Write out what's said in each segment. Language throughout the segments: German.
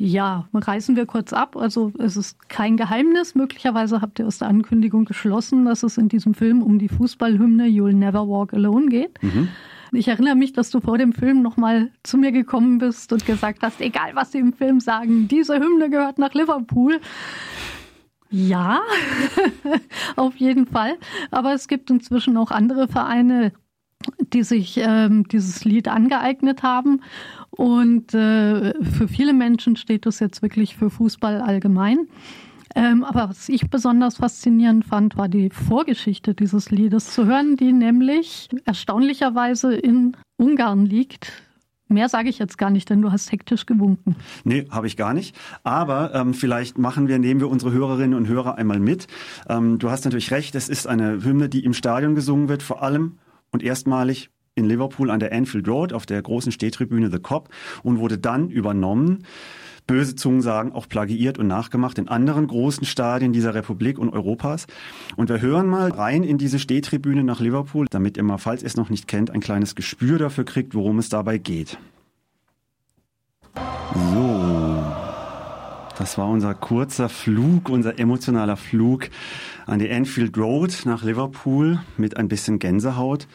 Ja, reißen wir kurz ab. Also es ist kein Geheimnis. Möglicherweise habt ihr aus der Ankündigung geschlossen, dass es in diesem Film um die Fußballhymne You'll Never Walk Alone geht. Mhm. Ich erinnere mich, dass du vor dem Film nochmal zu mir gekommen bist und gesagt hast, egal was sie im Film sagen, diese Hymne gehört nach Liverpool. Ja, auf jeden Fall. Aber es gibt inzwischen auch andere Vereine, die sich ähm, dieses Lied angeeignet haben. Und äh, für viele Menschen steht es jetzt wirklich für Fußball allgemein. Ähm, aber was ich besonders faszinierend fand, war die Vorgeschichte dieses Liedes zu hören, die nämlich erstaunlicherweise in Ungarn liegt. Mehr sage ich jetzt gar nicht, denn du hast hektisch gewunken. Nee, habe ich gar nicht. Aber ähm, vielleicht machen wir, nehmen wir unsere Hörerinnen und Hörer einmal mit. Ähm, du hast natürlich recht, es ist eine Hymne, die im Stadion gesungen wird, vor allem und erstmalig in Liverpool an der Anfield Road auf der großen Stehtribüne The Cop und wurde dann übernommen böse Zungen sagen, auch plagiiert und nachgemacht in anderen großen Stadien dieser Republik und Europas. Und wir hören mal rein in diese Stehtribüne nach Liverpool, damit ihr mal, falls ihr es noch nicht kennt, ein kleines Gespür dafür kriegt, worum es dabei geht. So, das war unser kurzer Flug, unser emotionaler Flug an die Anfield Road nach Liverpool mit ein bisschen Gänsehaut.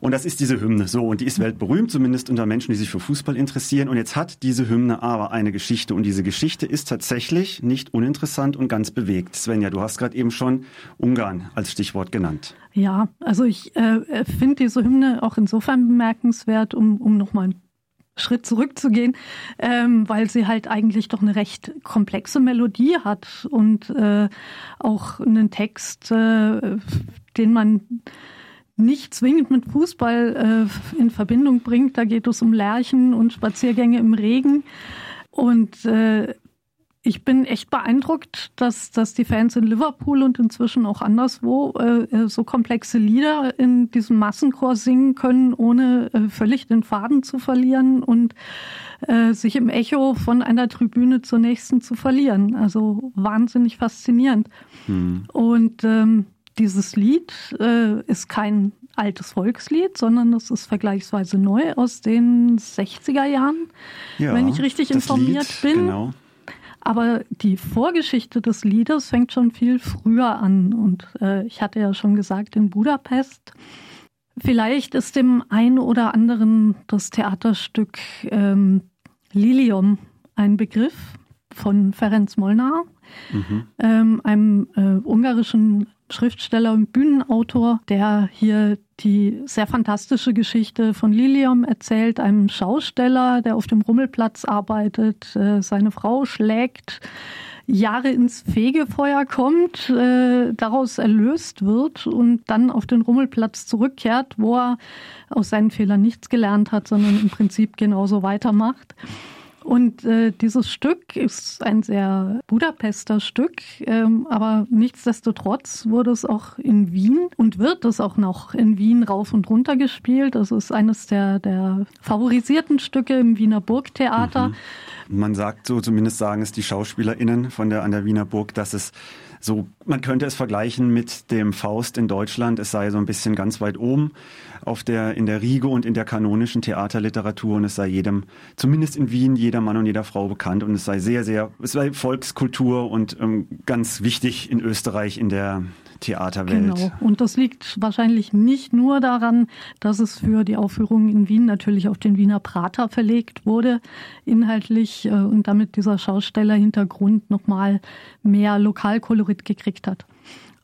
Und das ist diese Hymne. So, und die ist weltberühmt, zumindest unter Menschen, die sich für Fußball interessieren. Und jetzt hat diese Hymne aber eine Geschichte. Und diese Geschichte ist tatsächlich nicht uninteressant und ganz bewegt. Svenja, du hast gerade eben schon Ungarn als Stichwort genannt. Ja, also ich äh, finde diese Hymne auch insofern bemerkenswert, um, um nochmal einen Schritt zurückzugehen, ähm, weil sie halt eigentlich doch eine recht komplexe Melodie hat und äh, auch einen Text, äh, den man nicht zwingend mit Fußball äh, in Verbindung bringt. Da geht es um Lerchen und Spaziergänge im Regen. Und äh, ich bin echt beeindruckt, dass, dass die Fans in Liverpool und inzwischen auch anderswo äh, so komplexe Lieder in diesem Massenchor singen können, ohne äh, völlig den Faden zu verlieren und äh, sich im Echo von einer Tribüne zur nächsten zu verlieren. Also wahnsinnig faszinierend. Hm. Und ähm, dieses Lied äh, ist kein altes Volkslied, sondern es ist vergleichsweise neu aus den 60er Jahren, ja, wenn ich richtig informiert Lied, bin. Genau. Aber die Vorgeschichte des Liedes fängt schon viel früher an. Und äh, ich hatte ja schon gesagt, in Budapest. Vielleicht ist dem einen oder anderen das Theaterstück ähm, Lilium ein Begriff von Ferenc Molnar, mhm. ähm, einem äh, ungarischen Schriftsteller und Bühnenautor, der hier die sehr fantastische Geschichte von Lilium erzählt, einem Schausteller, der auf dem Rummelplatz arbeitet, äh, seine Frau schlägt, Jahre ins Fegefeuer kommt, äh, daraus erlöst wird und dann auf den Rummelplatz zurückkehrt, wo er aus seinen Fehlern nichts gelernt hat, sondern im Prinzip genauso weitermacht. Und äh, dieses Stück ist ein sehr Budapester Stück, ähm, aber nichtsdestotrotz wurde es auch in Wien und wird es auch noch in Wien rauf und runter gespielt. Das ist eines der, der favorisierten Stücke im Wiener Burgtheater. Mhm. Man sagt so, zumindest sagen es die SchauspielerInnen von der, an der Wiener Burg, dass es so, man könnte es vergleichen mit dem Faust in Deutschland. Es sei so ein bisschen ganz weit oben auf der, in der Riege und in der kanonischen Theaterliteratur und es sei jedem, zumindest in Wien, jeder Mann und jeder Frau bekannt und es sei sehr, sehr, es sei Volkskultur und ähm, ganz wichtig in Österreich in der Theaterwelt. Genau. Und das liegt wahrscheinlich nicht nur daran, dass es für die Aufführung in Wien natürlich auf den Wiener Prater verlegt wurde, inhaltlich äh, und damit dieser Schaustellerhintergrund nochmal mehr Lokalkolorit gekriegt hat.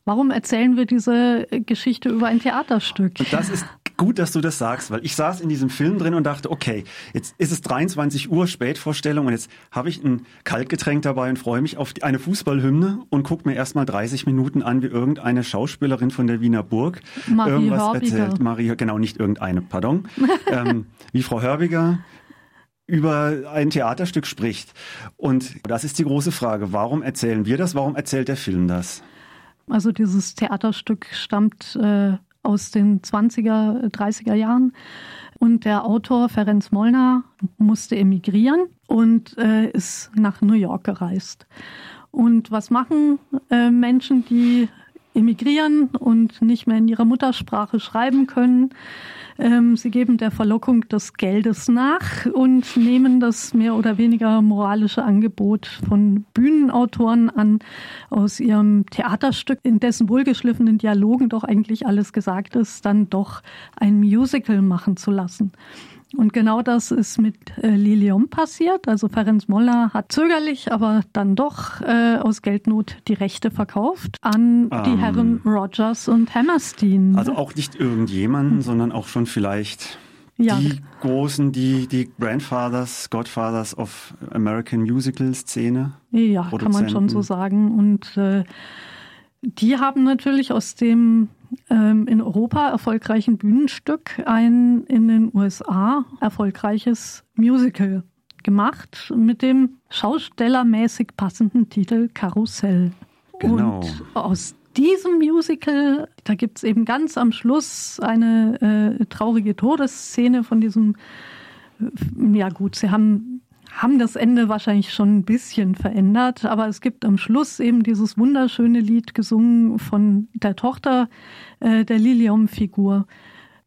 Warum erzählen wir diese Geschichte über ein Theaterstück? Und das ist gut, dass du das sagst, weil ich saß in diesem Film drin und dachte, okay, jetzt ist es 23 Uhr Spätvorstellung und jetzt habe ich ein Kaltgetränk dabei und freue mich auf eine Fußballhymne und gucke mir erstmal 30 Minuten an, wie irgendeine Schauspielerin von der Wiener Burg Marie irgendwas Hörbiger. erzählt. Marie, genau, nicht irgendeine, pardon. ähm, wie Frau Hörbiger über ein Theaterstück spricht. Und das ist die große Frage. Warum erzählen wir das? Warum erzählt der Film das? Also dieses Theaterstück stammt äh, aus den 20er, 30er Jahren. Und der Autor Ferenc Molnar musste emigrieren und äh, ist nach New York gereist. Und was machen äh, Menschen, die emigrieren und nicht mehr in ihrer Muttersprache schreiben können. Ähm, sie geben der Verlockung des Geldes nach und nehmen das mehr oder weniger moralische Angebot von Bühnenautoren an, aus ihrem Theaterstück, in dessen wohlgeschliffenen Dialogen doch eigentlich alles gesagt ist, dann doch ein Musical machen zu lassen. Und genau das ist mit äh, Lilium passiert. Also Ferenc Moller hat zögerlich, aber dann doch äh, aus Geldnot die Rechte verkauft an um, die ähm. Herren Rogers und Hammerstein. Also auch nicht irgendjemanden, hm. sondern auch schon vielleicht ja. die großen, die, die Grandfathers, Godfathers of American Musical Szene. Ja, kann man schon so sagen. Und äh, die haben natürlich aus dem ähm, in Europa erfolgreichen Bühnenstück ein in den USA erfolgreiches Musical gemacht mit dem schaustellermäßig passenden Titel Karussell. Genau. Und aus diesem Musical, da gibt es eben ganz am Schluss eine äh, traurige Todesszene von diesem, äh, ja gut, sie haben haben das Ende wahrscheinlich schon ein bisschen verändert, aber es gibt am Schluss eben dieses wunderschöne Lied gesungen von der Tochter äh, der Lilium-Figur.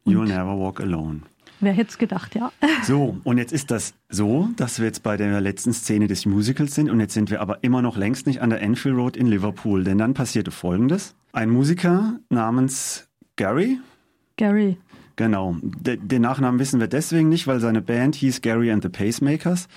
You'll never walk alone. Wer hätte es gedacht, ja. So, und jetzt ist das so, dass wir jetzt bei der letzten Szene des Musicals sind und jetzt sind wir aber immer noch längst nicht an der Enfield Road in Liverpool, denn dann passierte Folgendes. Ein Musiker namens Gary. Gary. Genau. den Nachnamen wissen wir deswegen nicht, weil seine Band hieß Gary and the Pacemakers.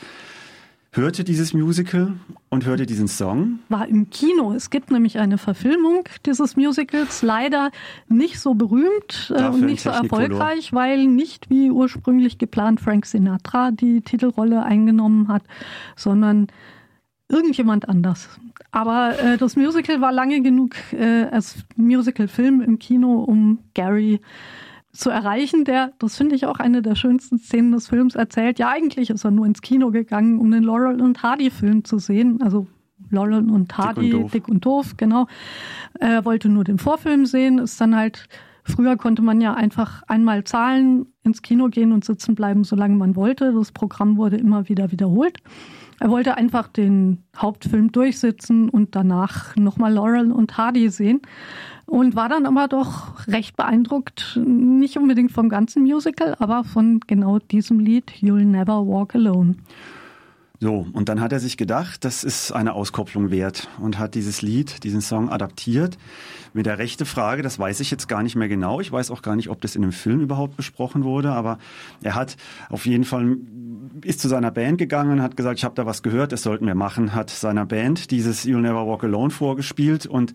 Hörte dieses Musical und hörte diesen Song. War im Kino. Es gibt nämlich eine Verfilmung dieses Musicals, leider nicht so berühmt äh, und nicht so erfolgreich, weil nicht wie ursprünglich geplant Frank Sinatra die Titelrolle eingenommen hat, sondern irgendjemand anders. Aber äh, das Musical war lange genug äh, als Musical-Film im Kino, um Gary zu erreichen, der, das finde ich auch eine der schönsten Szenen des Films, erzählt, ja, eigentlich ist er nur ins Kino gegangen, um den Laurel und Hardy-Film zu sehen. Also Laurel und Hardy, Dick und, Dick und Doof, genau. Er wollte nur den Vorfilm sehen, ist dann halt, früher konnte man ja einfach einmal zahlen, ins Kino gehen und sitzen bleiben, solange man wollte. Das Programm wurde immer wieder wiederholt. Er wollte einfach den Hauptfilm durchsitzen und danach nochmal Laurel und Hardy sehen und war dann aber doch recht beeindruckt, nicht unbedingt vom ganzen Musical, aber von genau diesem Lied You'll Never Walk Alone. So, und dann hat er sich gedacht, das ist eine Auskopplung wert und hat dieses Lied, diesen Song adaptiert. Mit der rechte Frage, das weiß ich jetzt gar nicht mehr genau. Ich weiß auch gar nicht, ob das in einem Film überhaupt besprochen wurde, aber er hat auf jeden Fall ist zu seiner Band gegangen und hat gesagt, ich habe da was gehört, das sollten wir machen, hat seiner Band dieses You'll Never Walk Alone vorgespielt und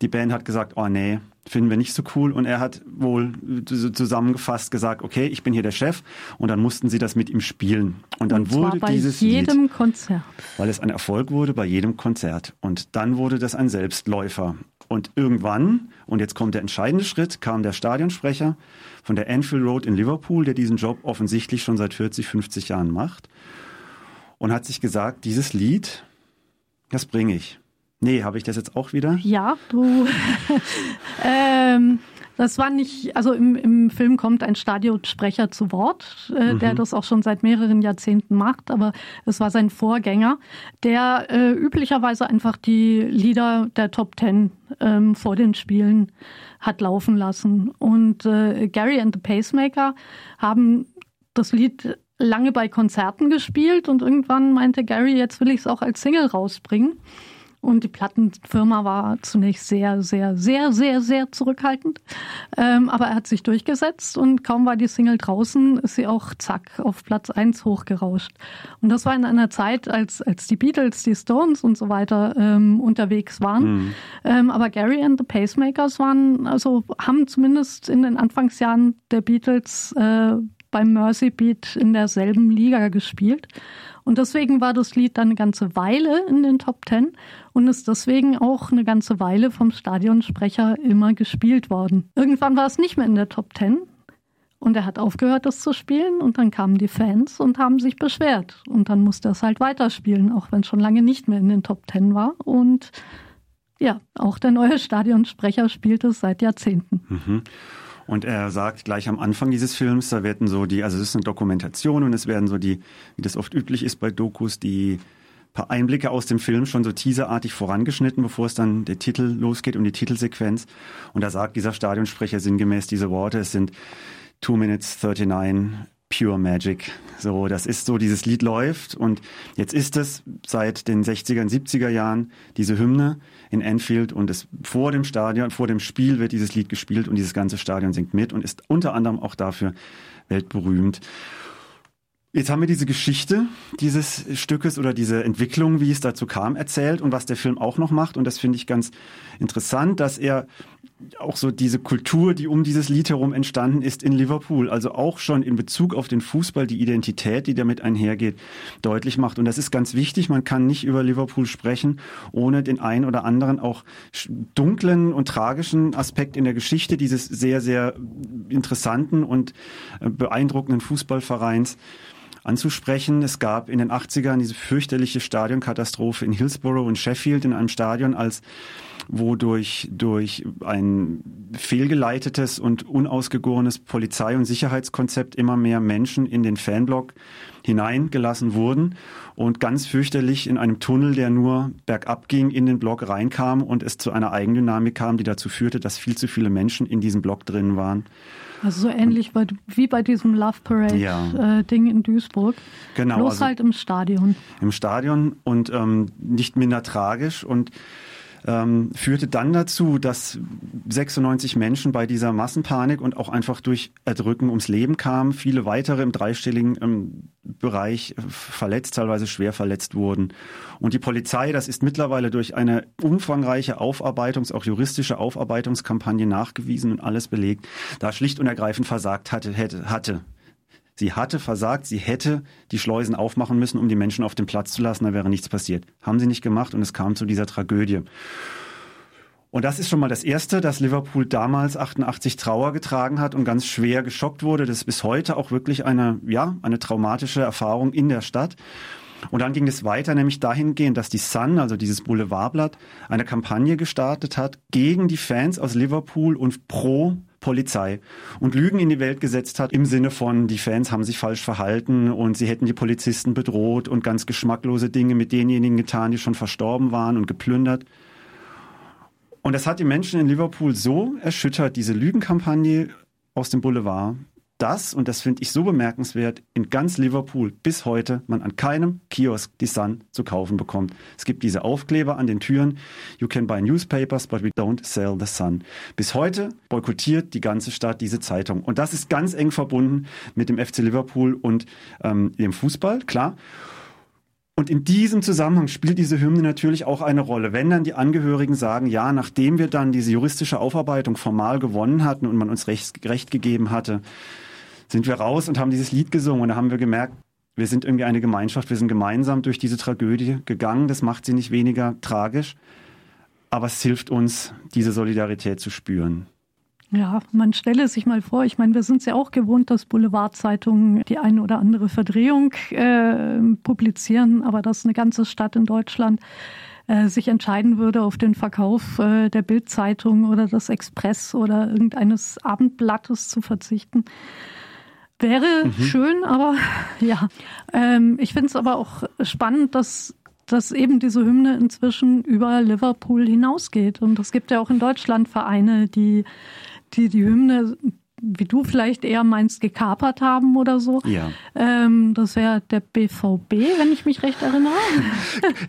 die Band hat gesagt, oh nee, finden wir nicht so cool. Und er hat wohl zusammengefasst gesagt, okay, ich bin hier der Chef. Und dann mussten sie das mit ihm spielen. Und dann und wurde bei dieses jedem Lied, Konzert. weil es ein Erfolg wurde bei jedem Konzert. Und dann wurde das ein Selbstläufer. Und irgendwann, und jetzt kommt der entscheidende Schritt, kam der Stadionsprecher von der Anfield Road in Liverpool, der diesen Job offensichtlich schon seit 40, 50 Jahren macht, und hat sich gesagt, dieses Lied, das bringe ich. Nee, habe ich das jetzt auch wieder? Ja, du. ähm, das war nicht, also im, im Film kommt ein Stadionsprecher zu Wort, äh, mhm. der das auch schon seit mehreren Jahrzehnten macht, aber es war sein Vorgänger, der äh, üblicherweise einfach die Lieder der Top Ten ähm, vor den Spielen hat laufen lassen. Und äh, Gary and the Pacemaker haben das Lied lange bei Konzerten gespielt und irgendwann meinte Gary, jetzt will ich es auch als Single rausbringen. Und die Plattenfirma war zunächst sehr, sehr, sehr, sehr, sehr zurückhaltend. Ähm, aber er hat sich durchgesetzt und kaum war die Single draußen, ist sie auch zack auf Platz eins hochgerauscht. Und das war in einer Zeit, als, als die Beatles, die Stones und so weiter ähm, unterwegs waren. Mhm. Ähm, aber Gary and the Pacemakers waren, also haben zumindest in den Anfangsjahren der Beatles äh, beim Mercy Beat in derselben Liga gespielt. Und deswegen war das Lied dann eine ganze Weile in den Top Ten und ist deswegen auch eine ganze Weile vom Stadionsprecher immer gespielt worden. Irgendwann war es nicht mehr in der Top Ten. Und er hat aufgehört, das zu spielen. Und dann kamen die Fans und haben sich beschwert. Und dann musste er es halt weiterspielen, auch wenn es schon lange nicht mehr in den Top Ten war. Und ja, auch der neue Stadionsprecher spielt es seit Jahrzehnten. Mhm. Und er sagt gleich am Anfang dieses Films, da werden so die, also es ist eine Dokumentation und es werden so die, wie das oft üblich ist bei Dokus, die paar Einblicke aus dem Film schon so teaserartig vorangeschnitten, bevor es dann der Titel losgeht und die Titelsequenz. Und da sagt dieser Stadionsprecher sinngemäß diese Worte, es sind 2 minutes 39 Pure Magic. So, das ist so, dieses Lied läuft und jetzt ist es seit den 60er und 70er Jahren diese Hymne in Anfield und es vor dem Stadion, vor dem Spiel wird dieses Lied gespielt und dieses ganze Stadion singt mit und ist unter anderem auch dafür weltberühmt. Jetzt haben wir diese Geschichte dieses Stückes oder diese Entwicklung, wie es dazu kam, erzählt und was der Film auch noch macht. Und das finde ich ganz interessant, dass er auch so diese Kultur, die um dieses Lied herum entstanden ist in Liverpool, also auch schon in Bezug auf den Fußball die Identität, die damit einhergeht, deutlich macht. Und das ist ganz wichtig. Man kann nicht über Liverpool sprechen, ohne den einen oder anderen auch dunklen und tragischen Aspekt in der Geschichte dieses sehr, sehr interessanten und äh, beeindruckenden Fußballvereins anzusprechen. Es gab in den 80ern diese fürchterliche Stadionkatastrophe in Hillsborough und Sheffield in einem Stadion, als wo durch, durch ein fehlgeleitetes und unausgegorenes Polizei- und Sicherheitskonzept immer mehr Menschen in den Fanblock hineingelassen wurden und ganz fürchterlich in einem Tunnel, der nur bergab ging, in den Block reinkam und es zu einer Eigendynamik kam, die dazu führte, dass viel zu viele Menschen in diesem Block drin waren. Also so ähnlich bei, wie bei diesem Love Parade-Ding ja. äh, in Duisburg. Genau. Bloß also halt im Stadion. Im Stadion und ähm, nicht minder tragisch und ähm, führte dann dazu, dass 96 Menschen bei dieser Massenpanik und auch einfach durch Erdrücken ums Leben kamen, viele weitere im dreistelligen ähm, Bereich verletzt, teilweise schwer verletzt wurden. Und die Polizei, das ist mittlerweile durch eine umfangreiche Aufarbeitungs-, auch juristische Aufarbeitungskampagne nachgewiesen und alles belegt, da schlicht und ergreifend versagt hatte, hätte, hatte. Sie hatte versagt, sie hätte die Schleusen aufmachen müssen, um die Menschen auf den Platz zu lassen, da wäre nichts passiert. Haben sie nicht gemacht und es kam zu dieser Tragödie. Und das ist schon mal das Erste, dass Liverpool damals 88 Trauer getragen hat und ganz schwer geschockt wurde. Das ist bis heute auch wirklich eine, ja, eine traumatische Erfahrung in der Stadt. Und dann ging es weiter, nämlich dahingehend, dass die Sun, also dieses Boulevardblatt, eine Kampagne gestartet hat gegen die Fans aus Liverpool und pro Polizei und Lügen in die Welt gesetzt hat im Sinne von, die Fans haben sich falsch verhalten und sie hätten die Polizisten bedroht und ganz geschmacklose Dinge mit denjenigen getan, die schon verstorben waren und geplündert. Und das hat die Menschen in Liverpool so erschüttert, diese Lügenkampagne aus dem Boulevard, dass, und das finde ich so bemerkenswert, in ganz Liverpool bis heute man an keinem Kiosk die Sun zu kaufen bekommt. Es gibt diese Aufkleber an den Türen. You can buy newspapers, but we don't sell the Sun. Bis heute boykottiert die ganze Stadt diese Zeitung. Und das ist ganz eng verbunden mit dem FC Liverpool und ähm, dem Fußball, klar. Und in diesem Zusammenhang spielt diese Hymne natürlich auch eine Rolle. Wenn dann die Angehörigen sagen, ja, nachdem wir dann diese juristische Aufarbeitung formal gewonnen hatten und man uns recht, recht gegeben hatte, sind wir raus und haben dieses Lied gesungen und da haben wir gemerkt, wir sind irgendwie eine Gemeinschaft, wir sind gemeinsam durch diese Tragödie gegangen. Das macht sie nicht weniger tragisch, aber es hilft uns, diese Solidarität zu spüren. Ja, man stelle sich mal vor, ich meine, wir sind es ja auch gewohnt, dass Boulevardzeitungen die eine oder andere Verdrehung äh, publizieren, aber dass eine ganze Stadt in Deutschland äh, sich entscheiden würde, auf den Verkauf äh, der Bildzeitung oder des Express oder irgendeines Abendblattes zu verzichten. Wäre mhm. schön, aber ja. Ähm, ich finde es aber auch spannend, dass dass eben diese Hymne inzwischen über Liverpool hinausgeht. Und es gibt ja auch in Deutschland Vereine, die die, die Hymne wie du vielleicht eher meinst, gekapert haben oder so. Ja. Ähm, das wäre der BVB, wenn ich mich recht erinnere.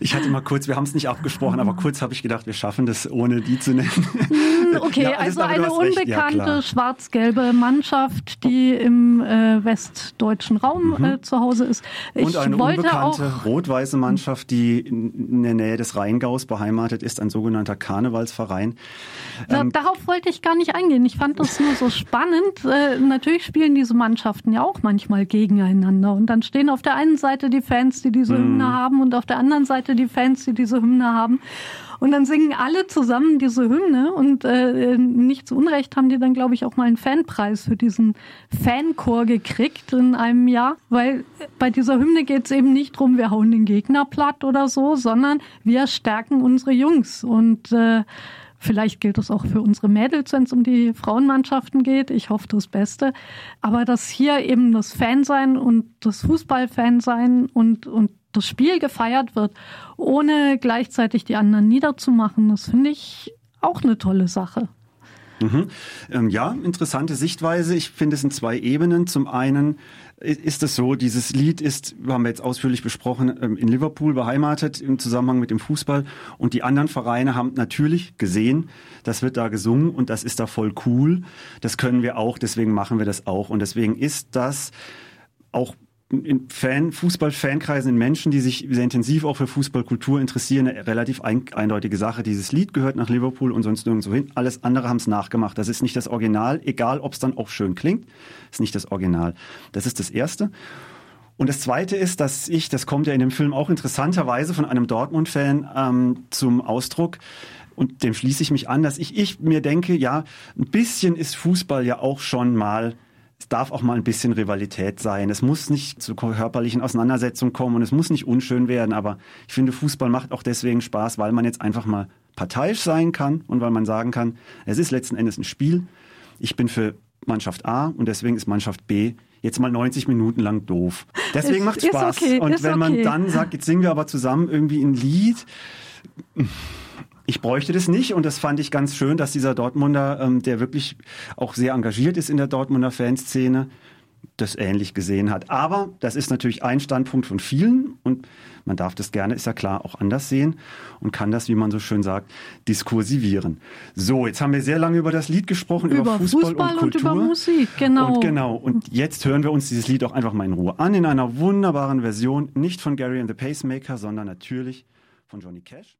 Ich hatte mal kurz, wir haben es nicht abgesprochen, aber kurz habe ich gedacht, wir schaffen das, ohne die zu nennen. Hm, okay, ja, also eine unbekannte ja, schwarz-gelbe Mannschaft, die im äh, westdeutschen Raum mhm. äh, zu Hause ist. Ich Und eine unbekannte rot-weiße Mannschaft, die in der Nähe des Rheingaus beheimatet ist, ein sogenannter Karnevalsverein. Ähm, Darauf wollte ich gar nicht eingehen. Ich fand das nur so spannend spannend. Äh, natürlich spielen diese Mannschaften ja auch manchmal gegeneinander. Und dann stehen auf der einen Seite die Fans, die diese mhm. Hymne haben, und auf der anderen Seite die Fans, die diese Hymne haben. Und dann singen alle zusammen diese Hymne und äh, nicht zu Unrecht haben die dann, glaube ich, auch mal einen Fanpreis für diesen Fanchor gekriegt in einem Jahr, weil bei dieser Hymne geht es eben nicht drum, wir hauen den Gegner platt oder so, sondern wir stärken unsere Jungs und äh, Vielleicht gilt es auch für unsere Mädels, wenn es um die Frauenmannschaften geht. Ich hoffe das Beste. Aber dass hier eben das Fansein und das Fußballfansein und, und das Spiel gefeiert wird, ohne gleichzeitig die anderen niederzumachen, das finde ich auch eine tolle Sache. Mhm. Ähm, ja, interessante Sichtweise. Ich finde es in zwei Ebenen. Zum einen ist es so, dieses Lied ist, haben wir jetzt ausführlich besprochen, ähm, in Liverpool beheimatet im Zusammenhang mit dem Fußball. Und die anderen Vereine haben natürlich gesehen, das wird da gesungen und das ist da voll cool. Das können wir auch, deswegen machen wir das auch. Und deswegen ist das auch in Fan, Fußball-Fankreisen, in Menschen, die sich sehr intensiv auch für Fußballkultur interessieren, eine relativ ein, eindeutige Sache. Dieses Lied gehört nach Liverpool und sonst nirgendwo hin. Alles andere haben es nachgemacht. Das ist nicht das Original, egal ob es dann auch schön klingt, ist nicht das Original. Das ist das Erste. Und das Zweite ist, dass ich, das kommt ja in dem Film auch interessanterweise von einem Dortmund-Fan ähm, zum Ausdruck, und dem schließe ich mich an, dass ich, ich mir denke, ja, ein bisschen ist Fußball ja auch schon mal es darf auch mal ein bisschen Rivalität sein. Es muss nicht zu körperlichen Auseinandersetzungen kommen und es muss nicht unschön werden, aber ich finde, Fußball macht auch deswegen Spaß, weil man jetzt einfach mal parteiisch sein kann und weil man sagen kann, es ist letzten Endes ein Spiel. Ich bin für Mannschaft A und deswegen ist Mannschaft B jetzt mal 90 Minuten lang doof. Deswegen macht es Spaß. Okay, und wenn man okay. dann sagt, jetzt singen wir aber zusammen irgendwie ein Lied, ich bräuchte das nicht und das fand ich ganz schön, dass dieser Dortmunder, ähm, der wirklich auch sehr engagiert ist in der Dortmunder Fanszene, das ähnlich gesehen hat. Aber das ist natürlich ein Standpunkt von vielen und man darf das gerne, ist ja klar, auch anders sehen und kann das, wie man so schön sagt, diskursivieren. So, jetzt haben wir sehr lange über das Lied gesprochen, über, über Fußball, Fußball, und Kultur. Und über Musik, genau. Und genau. Und jetzt hören wir uns dieses Lied auch einfach mal in Ruhe an, in einer wunderbaren Version, nicht von Gary and the Pacemaker, sondern natürlich von Johnny Cash.